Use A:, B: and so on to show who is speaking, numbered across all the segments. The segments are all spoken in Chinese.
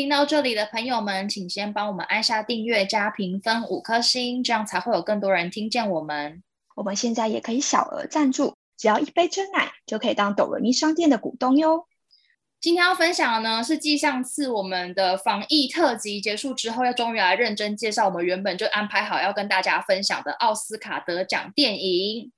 A: 听到这里的朋友们，请先帮我们按下订阅加评分五颗星，这样才会有更多人听见我们。
B: 我们现在也可以小额赞助，只要一杯真奶就可以当抖文咪商店的股东哟。
A: 今天要分享的呢，是继上次我们的防疫特辑结束之后，要终于来认真介绍我们原本就安排好要跟大家分享的奥斯卡得奖电影。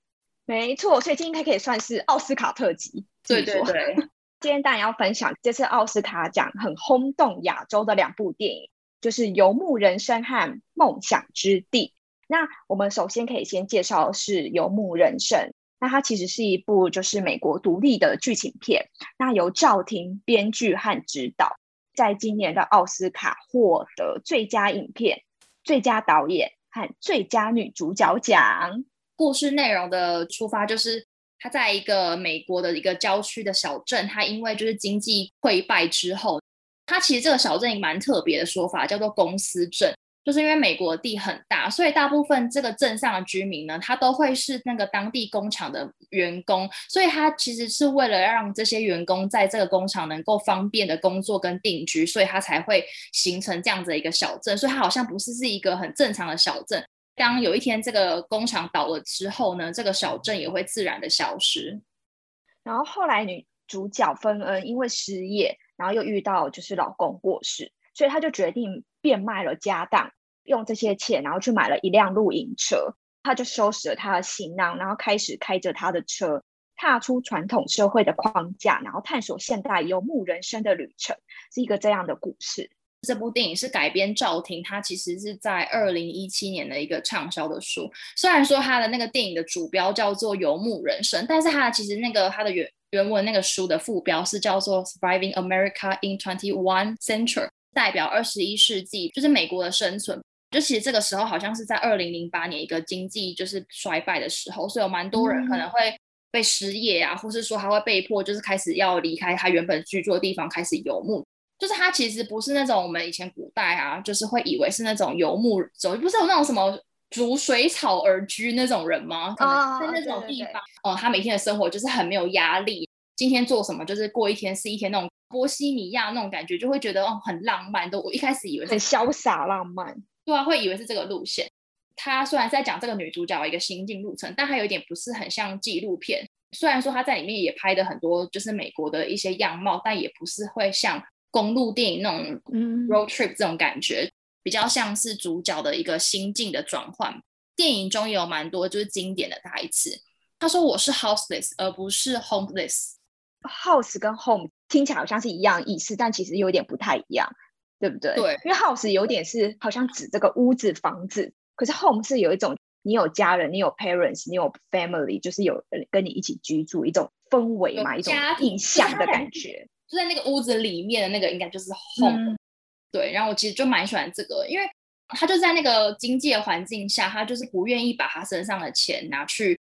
B: 没错，所以今天可以算是奥斯卡特辑。
A: 对对对。
B: 今天当然要分享这次奥斯卡奖很轰动亚洲的两部电影，就是《游牧人生》和《梦想之地》。那我们首先可以先介绍是《游牧人生》，那它其实是一部就是美国独立的剧情片，那由赵婷编剧和指导，在今年的奥斯卡获得最佳影片、最佳导演和最佳女主角奖。
A: 故事内容的出发就是。他在一个美国的一个郊区的小镇，他因为就是经济溃败之后，他其实这个小镇也蛮特别的说法，叫做公司镇，就是因为美国地很大，所以大部分这个镇上的居民呢，他都会是那个当地工厂的员工，所以他其实是为了让这些员工在这个工厂能够方便的工作跟定居，所以他才会形成这样子的一个小镇，所以它好像不是是一个很正常的小镇。当有一天这个工厂倒了之后呢，这个小镇也会自然的消失。
B: 然后后来女主角芬恩因为失业，然后又遇到就是老公过世，所以她就决定变卖了家当，用这些钱然后去买了一辆露营车。她就收拾了她的行囊，然后开始开着她的车，踏出传统社会的框架，然后探索现代游牧人生的旅程，是一个这样的故事。
A: 这部电影是改编赵婷，她其实是在二零一七年的一个畅销的书。虽然说她的那个电影的主标叫做《游牧人生》，但是她其实那个她的原原文那个书的副标是叫做《Surviving America in Twenty One Century》，代表二十一世纪，就是美国的生存。就其实这个时候好像是在二零零八年一个经济就是衰败的时候，所以有蛮多人可能会被失业啊，或是说他会被迫就是开始要离开他原本居住的地方，开始游牧。就是他其实不是那种我们以前古代啊，就是会以为是那种游牧走，不是有那种什么逐水草而居那种人吗？可能在那种地方，哦，他每天的生活就是很没有压力，今天做什么就是过一天是一天那种波西米亚那种感觉，就会觉得哦很浪漫。都我一开始以为
B: 很潇洒浪漫，
A: 对啊，会以为是这个路线。他虽然在讲这个女主角一个心境路程，但他有点不是很像纪录片。虽然说他在里面也拍的很多就是美国的一些样貌，但也不是会像。公路电影那种 road trip 这种感觉，比较像是主角的一个心境的转换。电影中也有蛮多就是经典的台词。他说：“我是 houseless，而不是 homeless。
B: house 跟 home 听起来好像是一样意思，但其实有点不太一样，对不对？
A: 对，
B: 因为 house 有点是好像指这个屋子、房子，可是 home 是有一种你有家人，你有 parents，你有 family，就是有跟你一起居住一种氛围嘛，一种印象的感觉。”
A: 就在那个屋子里面的那个，应该就是 home。对，然后我其实就蛮喜欢这个，因为他就在那个经济的环境下，他就是不愿意把他身上的钱拿去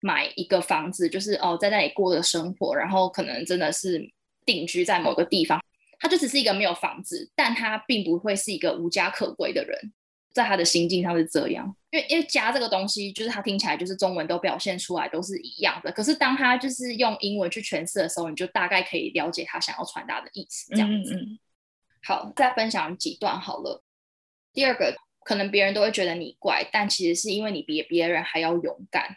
A: 买一个房子，就是哦在那里过的生活，然后可能真的是定居在某个地方，他就只是一个没有房子，但他并不会是一个无家可归的人。在他的心境上是这样，因为因为家这个东西，就是他听起来就是中文都表现出来都是一样的，可是当他就是用英文去诠释的时候，你就大概可以了解他想要传达的意思。这样子，好，再分享几段好了。第二个，可能别人都会觉得你怪，但其实是因为你比别人还要勇敢。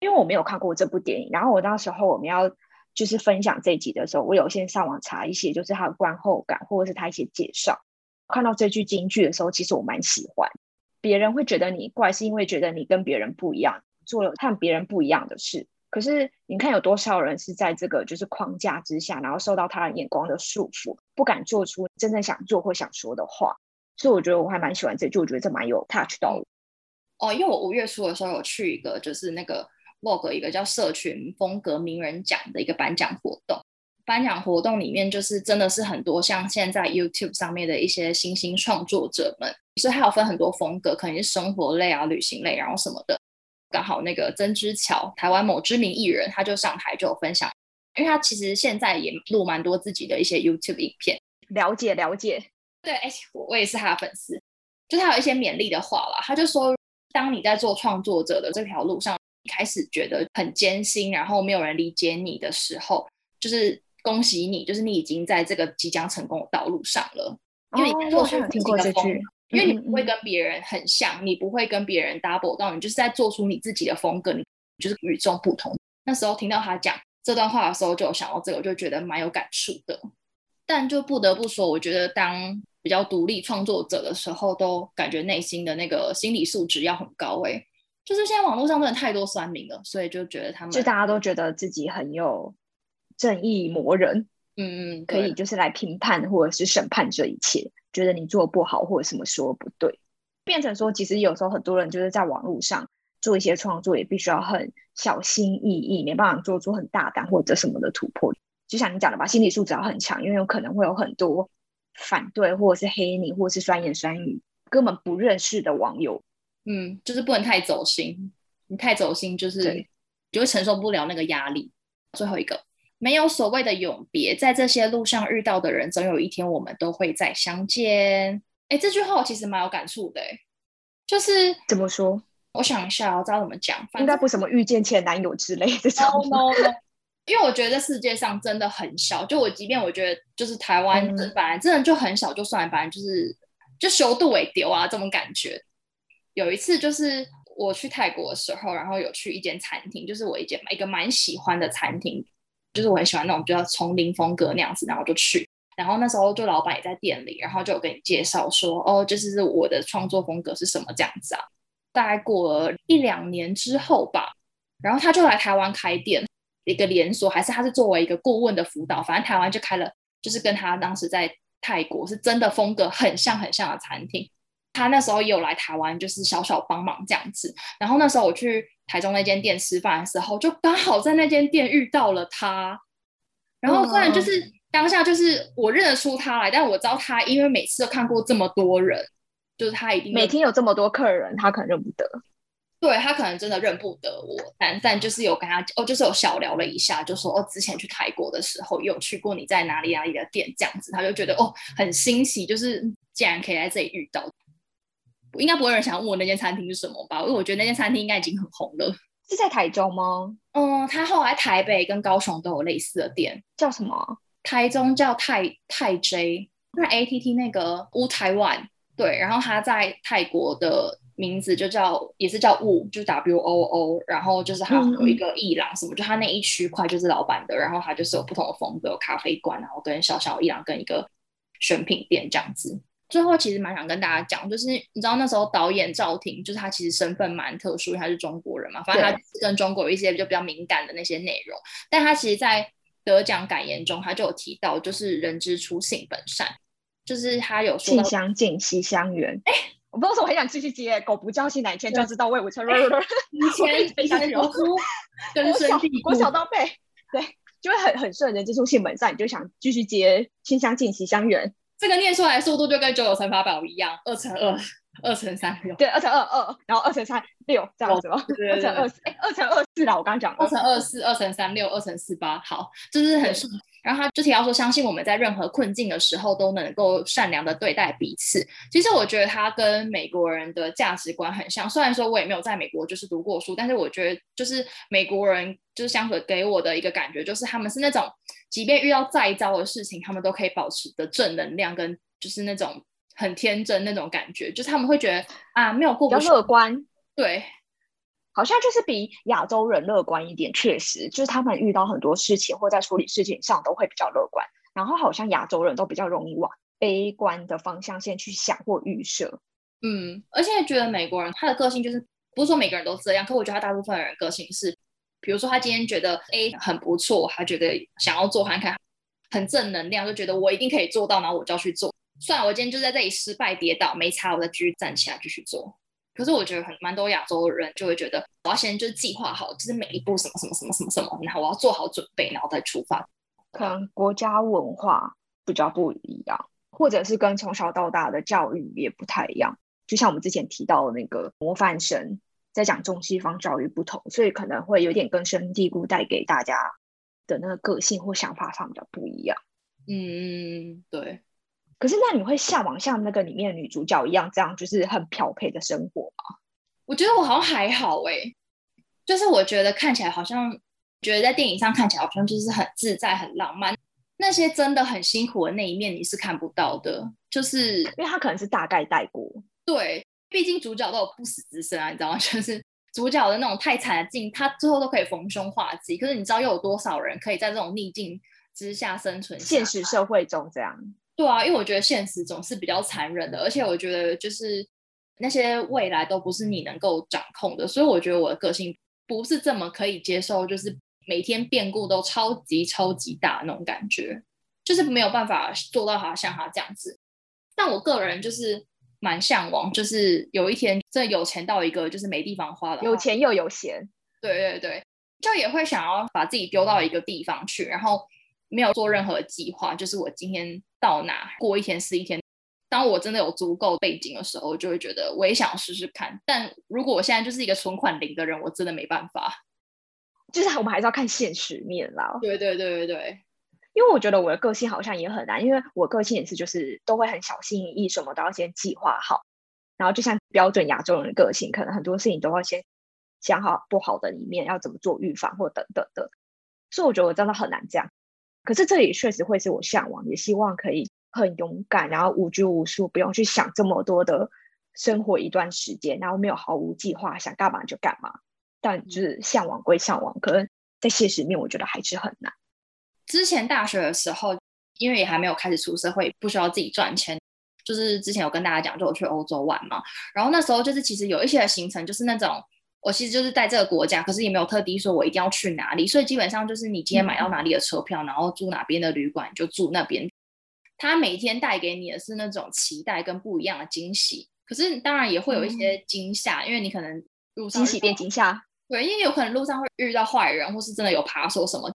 B: 因为我没有看过这部电影，然后我那时候我们要就是分享这集的时候，我有先上网查一些，就是他的观后感或者是他一些介绍。看到这句京剧的时候，其实我蛮喜欢。别人会觉得你怪，是因为觉得你跟别人不一样，做了和别人不一样的事。可是你看有多少人是在这个就是框架之下，然后受到他人眼光的束缚，不敢做出真正想做或想说的话。所以我觉得我还蛮喜欢这句，我觉得这蛮有 touch 到我。
A: 哦，因为我五月初的时候有去一个就是那个 Vogue 一个叫社群风格名人奖的一个颁奖活动。颁奖活动里面，就是真的是很多像现在 YouTube 上面的一些新兴创作者们，所以还有分很多风格，可能是生活类啊、旅行类，然后什么的。刚好那个曾之乔，台湾某知名艺人，他就上台就有分享，因为他其实现在也录蛮多自己的一些 YouTube 影片，
B: 了解了解。
A: 对，哎，我我也是他的粉丝，就他有一些勉励的话啦，他就说，当你在做创作者的这条路上，开始觉得很艰辛，然后没有人理解你的时候，就是恭喜你，就是你已经在这个即将成功的道路上了，因为你做出
B: 听过这句。
A: 因为你不会跟别人很像，你不会跟别人 double 到，你就是在做出你自己的风格，你就是与众不同。那时候听到他讲这段话的时候，就想到这个，我就觉得蛮有感触的。但就不得不说，我觉得当比较独立创作者的时候，都感觉内心的那个心理素质要很高。哎，就是现在网络上真的太多酸民了，所以就觉得他们
B: 就大家都觉得自己很有正义魔人，
A: 嗯嗯，
B: 可以就是来评判或者是审判这一切。觉得你做不好或者什么说不对，变成说其实有时候很多人就是在网络上做一些创作，也必须要很小心翼翼，没办法做出很大胆或者什么的突破。就像你讲的吧，心理素质要很强，因为有可能会有很多反对或者是黑你或者是酸言酸语，根本不认识的网友。
A: 嗯，就是不能太走心，你太走心就是就会承受不了那个压力。最后一个。没有所谓的永别，在这些路上遇到的人，总有一天我们都会再相见。哎，这句话我其实蛮有感触的，就是
B: 怎么说？
A: 我想一下，我知道怎么讲，
B: 应该不什么遇见前男友之类这种。
A: no no no，因为我觉得世界上真的很小，就我即便我觉得就是台湾本来真的就很小，就算反正就是就修度尾丢啊这种感觉。有一次就是我去泰国的时候，然后有去一间餐厅，就是我一间一个蛮喜欢的餐厅。就是我很喜欢那种比较丛林风格那样子，然后就去，然后那时候就老板也在店里，然后就有跟你介绍说，哦，就是我的创作风格是什么这样子啊。大概过了一两年之后吧，然后他就来台湾开店，一个连锁，还是他是作为一个顾问的辅导，反正台湾就开了，就是跟他当时在泰国是真的风格很像很像的餐厅。他那时候也有来台湾，就是小小帮忙这样子。然后那时候我去台中那间店吃饭的时候，就刚好在那间店遇到了他。然后虽然就是当下就是我认得出他来，但我知道他因为每次都看过这么多人，就是他一定
B: 每天有这么多客人，他可能认不得。
A: 对他可能真的认不得我，但但就是有跟他哦，就是有小聊了一下，就说哦，之前去泰国的时候有去过你在哪里哪里的店这样子，他就觉得哦很欣喜，就是竟然可以在这里遇到。应该不会有人想问我那间餐厅是什么吧？因为我觉得那间餐厅应该已经很红了。
B: 是在台中吗？
A: 嗯，他后来台北跟高雄都有类似的店，
B: 叫什么？
A: 台中叫泰泰 J，那 A T T 那个乌台湾对，然后他在泰国的名字就叫也是叫乌，就 W O O，然后就是他有一个伊朗什么，就他那一区块就是老板的，然后他就是有不同的风格，咖啡馆，然后跟小小伊朗跟一个选品店这样子。最后其实蛮想跟大家讲，就是你知道那时候导演赵婷，就是他其实身份蛮特殊，他是中国人嘛，反正他跟中国有一些就比较敏感的那些内容。但他其实，在得奖感言中，他就有提到，就是人之初性本善，就是他有说
B: 性相近，习相远。哎，我不知道说我很想继续接，狗不叫醒哪一天就知道魏武成。
A: 以前以前读书根深蒂固，
B: 我小到背，对，就会很很顺人之初性本善，你就想继续接性相近，习相远。
A: 这个念出来速度就跟九九乘法表一样，二乘二，二乘三六，
B: 对，二乘二二，然后二乘三六这样子吗？二乘二四，哎，二乘二四啦，我刚刚讲
A: 二乘二四，二乘三六，二乘四八，好，就是很顺。然后他就提到说，相信我们在任何困境的时候都能够善良的对待彼此。其实我觉得他跟美国人的价值观很像。虽然说我也没有在美国就是读过书，但是我觉得就是美国人就是相处给我的一个感觉，就是他们是那种即便遇到再糟的事情，他们都可以保持的正能量，跟就是那种很天真那种感觉，就是他们会觉得啊没有过
B: 比较乐观，
A: 对。
B: 好像就是比亚洲人乐观一点，确实就是他们遇到很多事情或在处理事情上都会比较乐观。然后好像亚洲人都比较容易往悲观的方向先去想或预设。
A: 嗯，而且觉得美国人他的个性就是不是说每个人都这样，可我觉得他大部分人个性是，比如说他今天觉得 A 很不错，他觉得想要做看看，很正能量，就觉得我一定可以做到，然后我就要去做。算了，我今天就在这里失败跌倒没差，我再继续站起来继续做。可是我觉得很蛮多亚洲人就会觉得，我要先就是计划好，就是每一步什么什么什么什么什么，然后我要做好准备，然后再出发。
B: 可能国家文化比较不一样，或者是跟从小到大的教育也不太一样。就像我们之前提到的那个模范生，在讲中西方教育不同，所以可能会有点根深蒂固，带给大家的那个个性或想法上比较不一样。
A: 嗯，对。
B: 可是那你会向往像那个里面的女主角一样，这样就是很漂配的生活吗？
A: 我觉得我好像还好哎，就是我觉得看起来好像，觉得在电影上看起来好像就是很自在、很浪漫。那些真的很辛苦的那一面你是看不到的，就是
B: 因为他可能是大概带过。
A: 对，毕竟主角都有不死之身啊，你知道吗？就是主角的那种太惨的境，他最后都可以逢凶化吉。可是你知道又有多少人可以在这种逆境之下生存？
B: 现实社会中这样。
A: 对啊，因为我觉得现实总是比较残忍的，而且我觉得就是那些未来都不是你能够掌控的，所以我觉得我的个性不是这么可以接受，就是每天变故都超级超级大那种感觉，就是没有办法做到他像他这样子。但我个人就是蛮向往，就是有一天真的有钱到一个就是没地方花了，
B: 有钱又有闲，
A: 对对对，就也会想要把自己丢到一个地方去，然后没有做任何计划，就是我今天。到哪过一天是一天。当我真的有足够背景的时候，就会觉得我也想试试看。但如果我现在就是一个存款零的人，我真的没办法。
B: 就是我们还是要看现实面啦。
A: 对对对对对，
B: 因为我觉得我的个性好像也很难，因为我个性也是就是都会很小心翼翼，什么都要先计划好。然后就像标准亚洲人的个性，可能很多事情都要先想好不好的一面，要怎么做预防或等等的。所以我觉得我真的很难这样。可是这也确实会是我向往，也希望可以很勇敢，然后无拘无束，不用去想这么多的生活一段时间，然后没有毫无计划，想干嘛就干嘛。但就是向往归向往，可能在现实面，我觉得还是很难。
A: 之前大学的时候，因为也还没有开始出社会，不需要自己赚钱，就是之前有跟大家讲，就我去欧洲玩嘛。然后那时候就是其实有一些行程，就是那种。我其实就是在这个国家，可是也没有特地说我一定要去哪里，所以基本上就是你今天买到哪里的车票，然后住哪边的旅馆就住那边。他每天带给你的是那种期待跟不一样的惊喜，可是当然也会有一些惊吓，因为你可能路上
B: 惊喜变惊吓，
A: 对，因为有可能路上会遇到坏人，或是真的有扒手什么，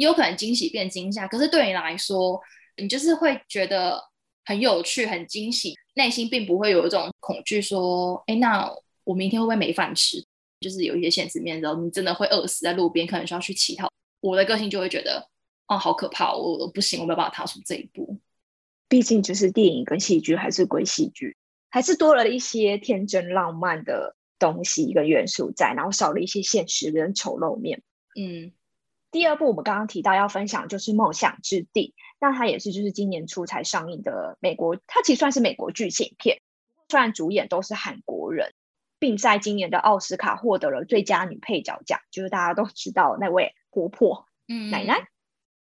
A: 也有可能惊喜变惊吓。可是对你来说，你就是会觉得很有趣、很惊喜，内心并不会有一种恐惧，说，哎，那我明天会不会没饭吃？就是有一些现实面的时候，你真的会饿死在路边，可能需要去乞讨。我的个性就会觉得，哦，好可怕，我不行，我没有办法踏出这一步。
B: 毕竟就是电影跟戏剧还是归戏剧，还是多了一些天真浪漫的东西跟元素在，然后少了一些现实跟丑陋面。
A: 嗯，
B: 第二部我们刚刚提到要分享就是《梦想之地》，那它也是就是今年初才上映的美国，它其实算是美国剧情片，虽然主演都是韩国人。并在今年的奥斯卡获得了最佳女配角奖，就是大家都知道那位婆婆，
A: 嗯，
B: 奶奶。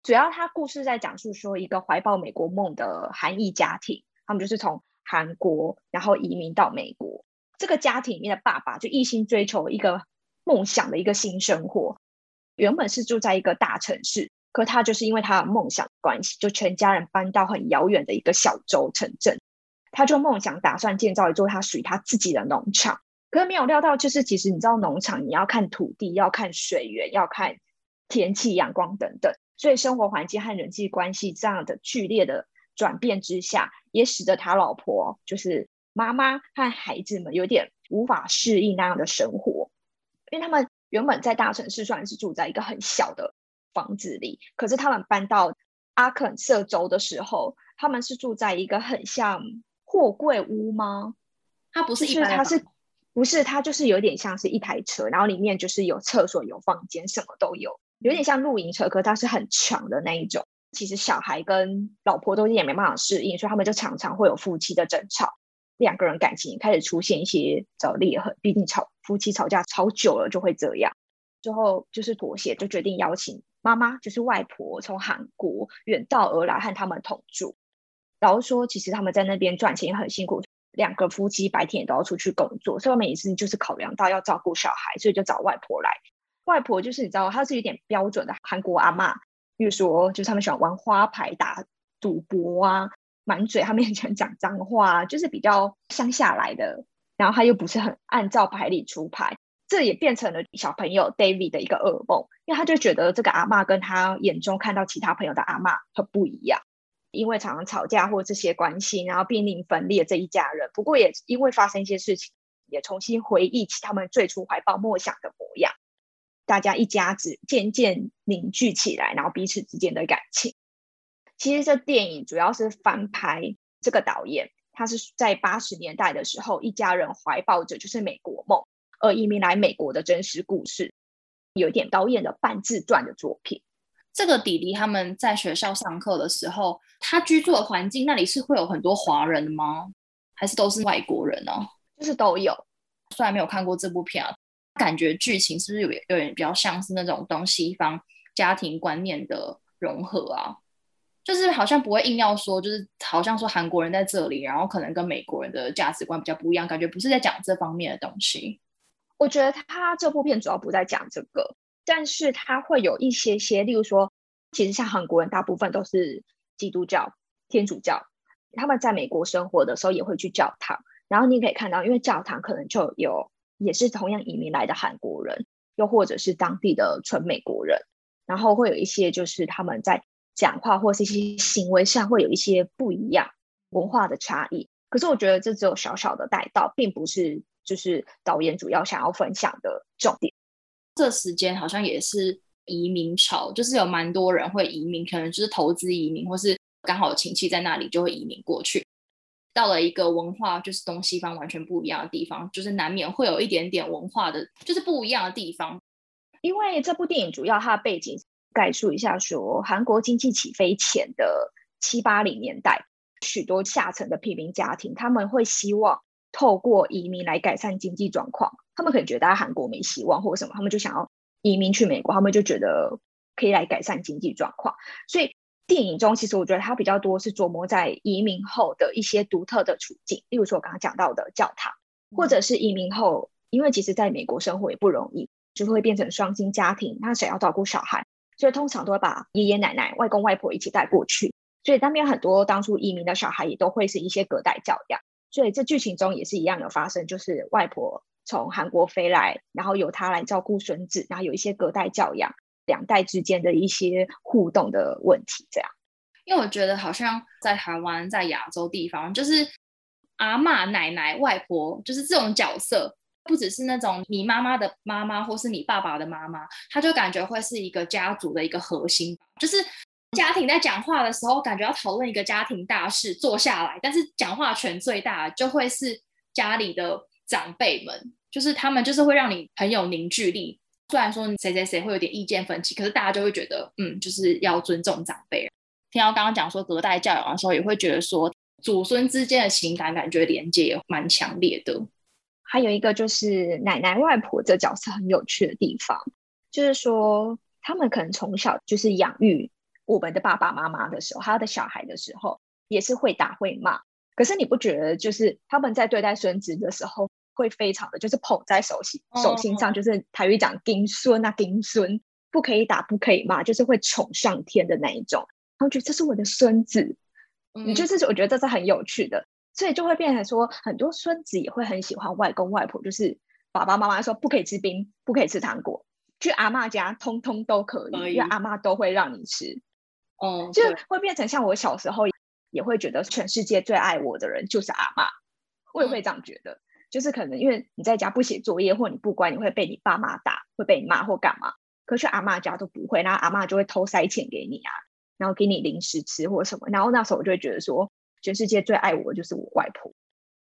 B: 主要它故事在讲述说，一个怀抱美国梦的韩裔家庭，他们就是从韩国然后移民到美国。这个家庭里面的爸爸就一心追求一个梦想的一个新生活，原本是住在一个大城市，可他就是因为他的梦想关系，就全家人搬到很遥远的一个小州城镇。他就梦想打算建造一座他属于他自己的农场。可是没有料到，就是其实你知道，农场你要看土地，要看水源，要看天气、阳光等等，所以生活环境和人际关系这样的剧烈的转变之下，也使得他老婆就是妈妈和孩子们有点无法适应那样的生活，因为他们原本在大城市虽然是住在一个很小的房子里，可是他们搬到阿肯色州的时候，他们是住在一个很像货柜屋吗？
A: 它不是一
B: 般，它是。不是，它就是有点像是一台车，然后里面就是有厕所、有房间，什么都有，有点像露营车，可它是很长的那一种。其实小孩跟老婆都也没办法适应，所以他们就常常会有夫妻的争吵，两个人感情开始出现一些小裂痕。毕竟吵夫妻吵架吵久了就会这样，最后就是妥协，就决定邀请妈妈，就是外婆从韩国远道而来和他们同住。然后说，其实他们在那边赚钱也很辛苦。两个夫妻白天也都要出去工作，所以每一次就是考量到要照顾小孩，所以就找外婆来。外婆就是你知道，她是有点标准的韩国阿妈，比如说就是他们喜欢玩花牌、打赌博啊，满嘴他面前讲脏话，就是比较乡下来的。然后他又不是很按照牌理出牌，这也变成了小朋友 David 的一个噩梦，因为他就觉得这个阿妈跟他眼中看到其他朋友的阿妈很不一样。因为常常吵架或这些关系，然后濒临分裂这一家人。不过也因为发生一些事情，也重新回忆起他们最初怀抱梦想的模样。大家一家子渐渐凝聚起来，然后彼此之间的感情。其实这电影主要是翻拍这个导演，他是在八十年代的时候，一家人怀抱着就是美国梦而移民来美国的真实故事，有一点导演的半自传的作品。
A: 这个弟弟他们在学校上课的时候，他居住的环境那里是会有很多华人的吗？还是都是外国人呢？
B: 就是都有。
A: 虽然没有看过这部片啊。感觉剧情是不是有有点比较像是那种东西方家庭观念的融合啊？就是好像不会硬要说，就是好像说韩国人在这里，然后可能跟美国人的价值观比较不一样，感觉不是在讲这方面的东西。
B: 我觉得他这部片主要不在讲这个，但是他会有一些些，例如说，其实像韩国人大部分都是基督教、天主教，他们在美国生活的时候也会去教堂，然后你可以看到，因为教堂可能就有。也是同样移民来的韩国人，又或者是当地的纯美国人，然后会有一些就是他们在讲话或是一些行为上会有一些不一样文化的差异。可是我觉得这只有小小的带到，并不是就是导演主要想要分享的重点。
A: 这时间好像也是移民潮，就是有蛮多人会移民，可能就是投资移民，或是刚好亲戚在那里就会移民过去。到了一个文化就是东西方完全不一样的地方，就是难免会有一点点文化的，就是不一样的地方。
B: 因为这部电影主要它的背景概述一下，说韩国经济起飞前的七八零年代，许多下层的平民家庭，他们会希望透过移民来改善经济状况。他们可能觉得在韩国没希望或者什么，他们就想要移民去美国，他们就觉得可以来改善经济状况，所以。电影中，其实我觉得它比较多是琢磨在移民后的一些独特的处境，例如说我刚刚讲到的教堂，或者是移民后，因为其实在美国生活也不容易，就会变成双薪家庭，那谁要照顾小孩，所以通常都会把爷爷奶奶、外公外婆一起带过去，所以那边很多当初移民的小孩也都会是一些隔代教养，所以这剧情中也是一样有发生，就是外婆从韩国飞来，然后由她来照顾孙子，然后有一些隔代教养。两代之间的一些互动的问题，这样，
A: 因为我觉得好像在台湾，在亚洲地方，就是阿妈、奶奶、外婆，就是这种角色，不只是那种你妈妈的妈妈，或是你爸爸的妈妈，他就感觉会是一个家族的一个核心，就是家庭在讲话的时候，感觉要讨论一个家庭大事，坐下来，但是讲话权最大就会是家里的长辈们，就是他们就是会让你很有凝聚力。虽然说谁谁谁会有点意见分歧，可是大家就会觉得，嗯，就是要尊重长辈。听到刚刚讲说隔代教养的时候，也会觉得说祖孙之间的情感感觉连接也蛮强烈的。
B: 还有一个就是奶奶外婆这角色很有趣的地方，就是说他们可能从小就是养育我们的爸爸妈妈的时候，他的小孩的时候也是会打会骂。可是你不觉得就是他们在对待孙子的时候？会非常的就是捧在手心手心上，就是台语讲丁孙啊丁孙，不可以打不可以骂，就是会宠上天的那一种。然后觉得这是我的孙子，你就是我觉得这是很有趣的，所以就会变成说很多孙子也会很喜欢外公外婆，就是爸爸妈妈说不可以吃冰，不可以吃糖果，去阿妈家通通都可以，因为阿妈都会让你吃。
A: 哦，
B: 就会变成像我小时候也会觉得全世界最爱我的人就是阿妈，我也会这样觉得。就是可能因为你在家不写作业或你不乖，你会被你爸妈打，会被你骂或干嘛。可是阿妈家都不会，然后阿妈就会偷塞钱给你啊，然后给你零食吃或什么。然后那时候我就会觉得说，全世界最爱我的就是我外婆。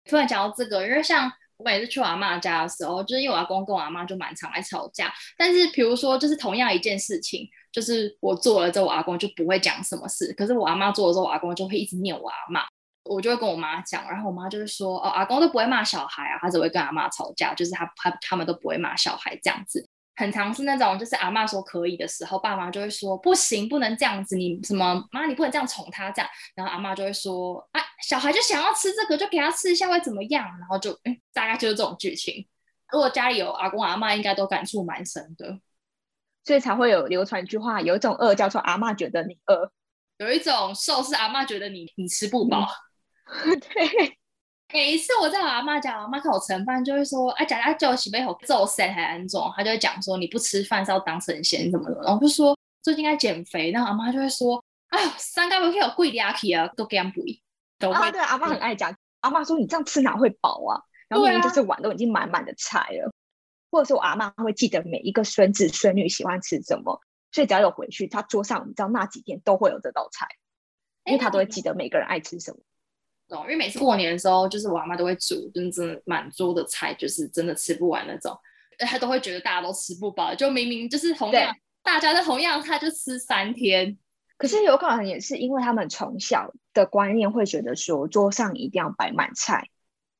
A: 突然讲到这个，因为像我每次去我阿妈家的时候，就是因为我阿公跟我阿妈就蛮常来吵架。但是比如说，就是同样一件事情，就是我做了之后，我阿公就不会讲什么事；可是我阿妈做了之后，我阿公就会一直念我阿妈。我就会跟我妈讲，然后我妈就会说：“哦，阿公都不会骂小孩啊，他只会跟阿妈吵架，就是他他他们都不会骂小孩这样子。很常是那种，就是阿妈说可以的时候，爸妈就会说不行，不能这样子，你什么妈，你不能这样宠他这样。然后阿妈就会说：啊，小孩就想要吃这个，就给他吃一下会怎么样？然后就嗯，大概就是这种剧情。如果家里有阿公阿妈，应该都感触蛮深的，
B: 所以才会有流传一句话，有一种饿叫做阿妈觉得你饿，
A: 有一种瘦是阿妈觉得你你吃不饱。”
B: 对，
A: 每一次我在我阿妈家，阿妈看我盛饭就会说：“哎，假假叫我洗杯口揍谁还安装？”他就会讲说：“你不吃饭是要当神仙什么的？”然后就说最近该减肥，然后阿妈就会说：“哎呦，三个月有贵的阿 K 啊，都给他补。”
B: 啊，对，阿妈很爱讲，阿妈说：“你这样吃哪会饱啊？然后明明就是碗都已经满满的菜了，或者是我阿妈会记得每一个孙子孙女喜欢吃什么，所以只要有回去，他桌上你知道那几天都会有这道菜，因为他都会记得每个人爱吃什么。
A: 懂，因为每次过年的时候，就是我阿妈都会煮，真的满桌的菜，就是真的吃不完那种，他都会觉得大家都吃不饱，就明明就是同样大家的同样菜就吃三天。
B: 可是有可能也是因为他们从小的观念会觉得说，桌上一定要摆满菜，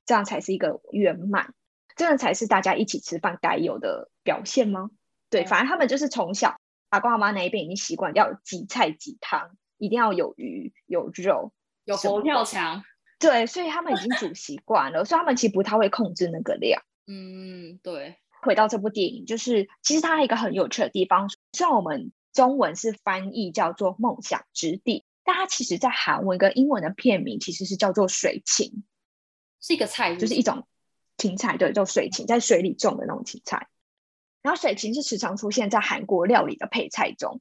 B: 这样才是一个圆满，这样才是大家一起吃饭该有的表现吗？对，反正他们就是从小阿公阿妈那一边已经习惯要几菜几汤，一定要有鱼有肉
A: 有佛跳墙。
B: 对，所以他们已经煮习惯了，所以他们其实不太会控制那个量。
A: 嗯，对。
B: 回到这部电影，就是其实它一个很有趣的地方，虽然我们中文是翻译叫做《梦想之地》，但它其实在韩文跟英文的片名其实是叫做水芹，
A: 是一个菜，
B: 就是一种芹菜，对，叫水芹，在水里种的那种芹菜。然后水芹是时常出现在韩国料理的配菜中。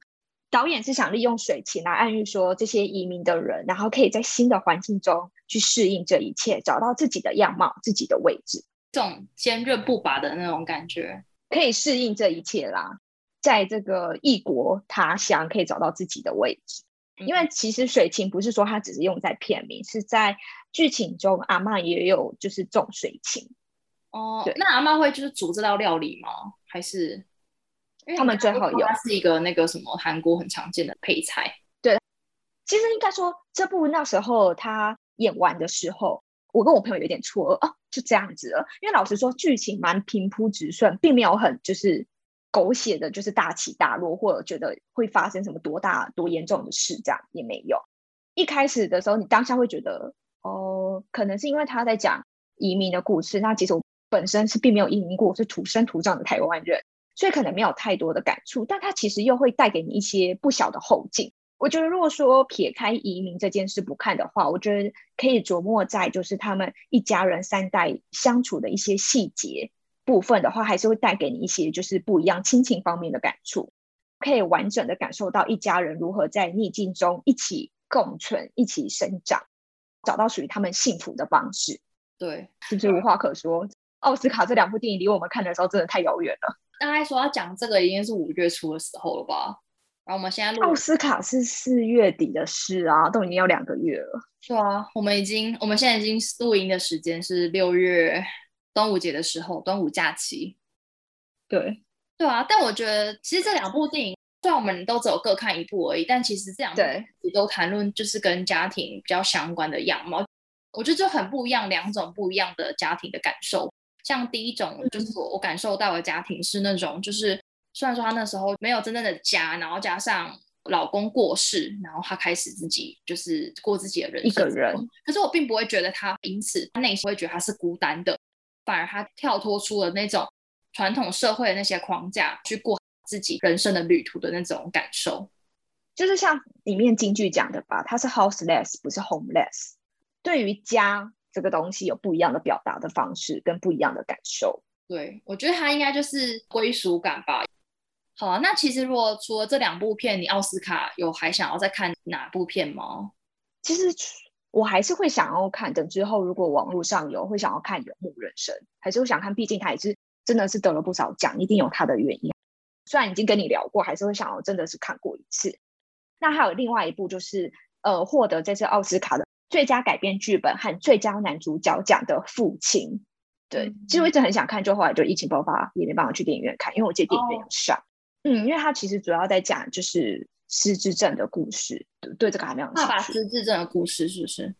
B: 导演是想利用水芹来暗喻说，这些移民的人，然后可以在新的环境中去适应这一切，找到自己的样貌、自己的位置，
A: 这种坚韧不拔的那种感觉，
B: 可以适应这一切啦。在这个异国他乡，可以找到自己的位置。因为其实水芹不是说它只是用在片名，是在剧情中阿妈也有就是种水芹。
A: 哦，那阿妈会就是煮这道料理吗？还是？
B: 他们最好有，
A: 它是一个那个什么韩国很常见的配菜。
B: 对，其实应该说这部那时候他演完的时候，我跟我朋友有点错愕哦，就这样子了。因为老实说，剧情蛮平铺直顺，并没有很就是狗血的，就是大起大落，或者觉得会发生什么多大多严重的事，这样也没有。一开始的时候，你当下会觉得哦，可能是因为他在讲移民的故事。那其实我本身是并没有移民过，是土生土长的台湾人。所以可能没有太多的感触，但它其实又会带给你一些不小的后劲。我觉得，如果说撇开移民这件事不看的话，我觉得可以琢磨在就是他们一家人三代相处的一些细节部分的话，还是会带给你一些就是不一样亲情方面的感触，可以完整的感受到一家人如何在逆境中一起共存、一起生长，找到属于他们幸福的方式。
A: 对，
B: 是不是无话可说？奥斯卡这两部电影离我们看的时候真的太遥远了。
A: 大概说要讲这个已经是五月初的时候了吧，然后我们现在
B: 奥斯卡是四月底的事啊，都已经要两个月了。
A: 是啊，我们已经我们现在已经录音的时间是六月端午节的时候，端午假期。
B: 对
A: 对啊，但我觉得其实这两部电影虽然我们都只有各看一部而已，但其实这两部都谈论就是跟家庭比较相关的样貌，我觉得就很不一样，两种不一样的家庭的感受。像第一种，就是我我感受到的家庭是那种，就是虽然说他那时候没有真正的家，然后加上老公过世，然后他开始自己就是过自己的人生，
B: 一个人。
A: 可是我并不会觉得他因此内心会觉得他是孤单的，反而他跳脱出了那种传统社会的那些框架，去过自己人生的旅途的那种感受。
B: 就是像里面京剧讲的吧，他是 houseless，不是 homeless。对于家。这个东西有不一样的表达的方式，跟不一样的感受。
A: 对，我觉得它应该就是归属感吧。好啊，那其实如果除了这两部片，你奥斯卡有还想要再看哪部片吗？
B: 其实我还是会想要看，等之后如果网络上有，会想要看《游牧人生》，还是会想看，毕竟他也是真的是得了不少奖，一定有他的原因。虽然已经跟你聊过，还是会想要真的是看过一次。那还有另外一部就是呃，获得这次奥斯卡的。最佳改编剧本和最佳男主角奖的父亲，对，其实我一直很想看，就后来就疫情爆发，也没办法去电影院看，因为我记得电影院有上。嗯，因为他其实主要在讲就是失智症的故事，对这个还没有。
A: 爸爸失智症的故事是不是？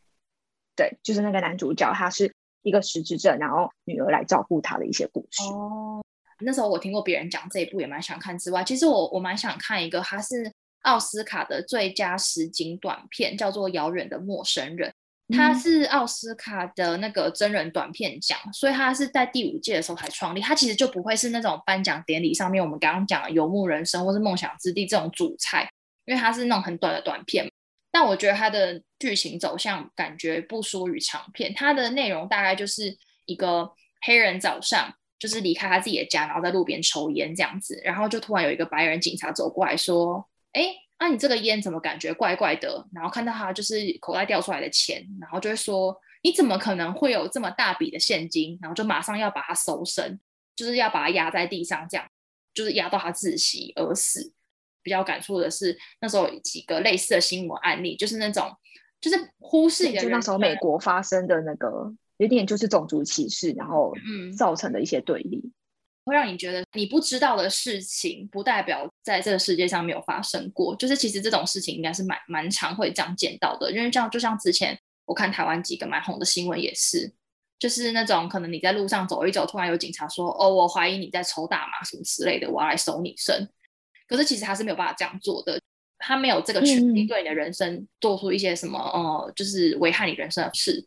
B: 对，就是那个男主角，他是一个失智症，然后女儿来照顾他的一些故事。
A: 哦，那时候我听过别人讲这一部，也蛮想看。之外，其实我我蛮想看一个，他是。奥斯卡的最佳实景短片叫做《遥远的陌生人》，它是奥斯卡的那个真人短片奖，所以它是在第五届的时候才创立。它其实就不会是那种颁奖典礼上面我们刚刚讲的《游牧人生》或是《梦想之地》这种主菜，因为它是那种很短的短片。但我觉得它的剧情走向感觉不输于长片。它的内容大概就是一个黑人早上就是离开他自己的家，然后在路边抽烟这样子，然后就突然有一个白人警察走过来说。哎，那你这个烟怎么感觉怪怪的？然后看到他就是口袋掉出来的钱，然后就会说，你怎么可能会有这么大笔的现金，然后就马上要把它搜身，就是要把它压在地上，这样就是压到他窒息而死。比较感触的是，那时候有几个类似的新闻案例，就是那种就是忽视的，
B: 就那时候美国发生的那个有点就是种族歧视，然后嗯造成的一些对立，
A: 会让你觉得你不知道的事情，不代表在这个世界上没有发生过。就是其实这种事情应该是蛮蛮常会这样见到的，因为这样就像之前我看台湾几个蛮红的新闻也是，就是那种可能你在路上走一走，突然有警察说：“哦，我怀疑你在抽大麻什么之类的，我要来搜你身。”可是其实他是没有办法这样做的，他没有这个权利对你的人生做出一些什么呃，就是危害你人生的事。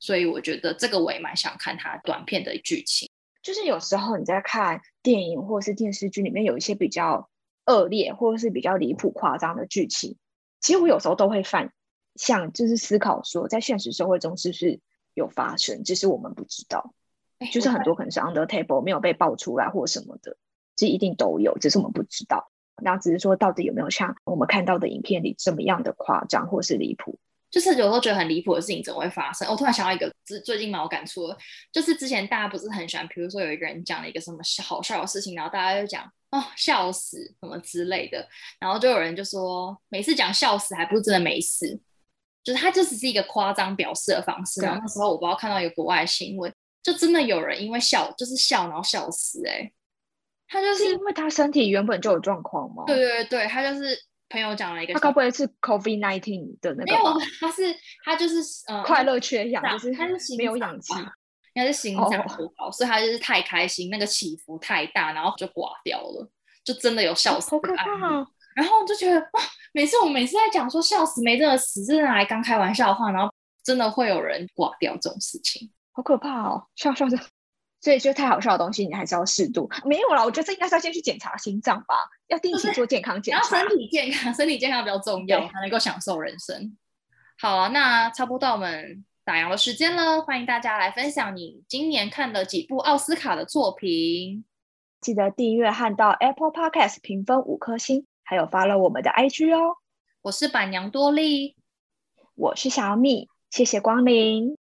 A: 所以我觉得这个我也蛮想看他短片的剧情。
B: 就是有时候你在看电影或者是电视剧里面有一些比较恶劣或者是比较离谱夸张的剧情，其实我有时候都会犯想就是思考说，在现实社会中是不是有发生，只是我们不知道。就是很多可能是 under table 没有被爆出来或什么的，这一定都有，只是我们不知道。那只是说，到底有没有像我们看到的影片里这么样的夸张或是离谱？
A: 就是有时候觉得很离谱的事情怎么会发生？我突然想到一个，最最近蛮有感触的，就是之前大家不是很喜欢，比如说有一个人讲了一个什么好笑的事情，然后大家就讲哦笑死什么之类的，然后就有人就说每次讲笑死还不是真的没事，就是他就只是一个夸张表示的方式。然后那时候我不知道看到一个国外新闻，就真的有人因为笑就是笑然后笑死哎。他就是
B: 因为他身体原本就有状况吗？
A: 对对对他就是朋友讲了一个，
B: 他该不会是 COVID nineteen 的那个？
A: 没有，他是他就是呃
B: 快乐缺氧，就是
A: 他是
B: 没有氧气，
A: 应该是心脏不好，所以他就是太开心，那个起伏太大，然后就挂掉了，就真的有笑死，
B: 好可怕。
A: 然后就觉得哇，每次我每次在讲说笑死没真的死，真的还刚开玩笑的话，然后真的会有人挂掉这种事情，
B: 好可怕哦，笑笑的。所以，就太好笑的东西，你还是要适度。没有啦，我觉得这应该是要先去检查心脏吧，要定期做健康检
A: 查。身体健康，身体健康比较重要，才能够享受人生。好啊，那差不多到我们打烊的时间了，欢迎大家来分享你今年看了几部奥斯卡的作品。
B: 记得订阅和到 Apple Podcast 评分五颗星，还有发了我们的 IG 哦。
A: 我是板娘多莉，
B: 我是小米，谢谢光临。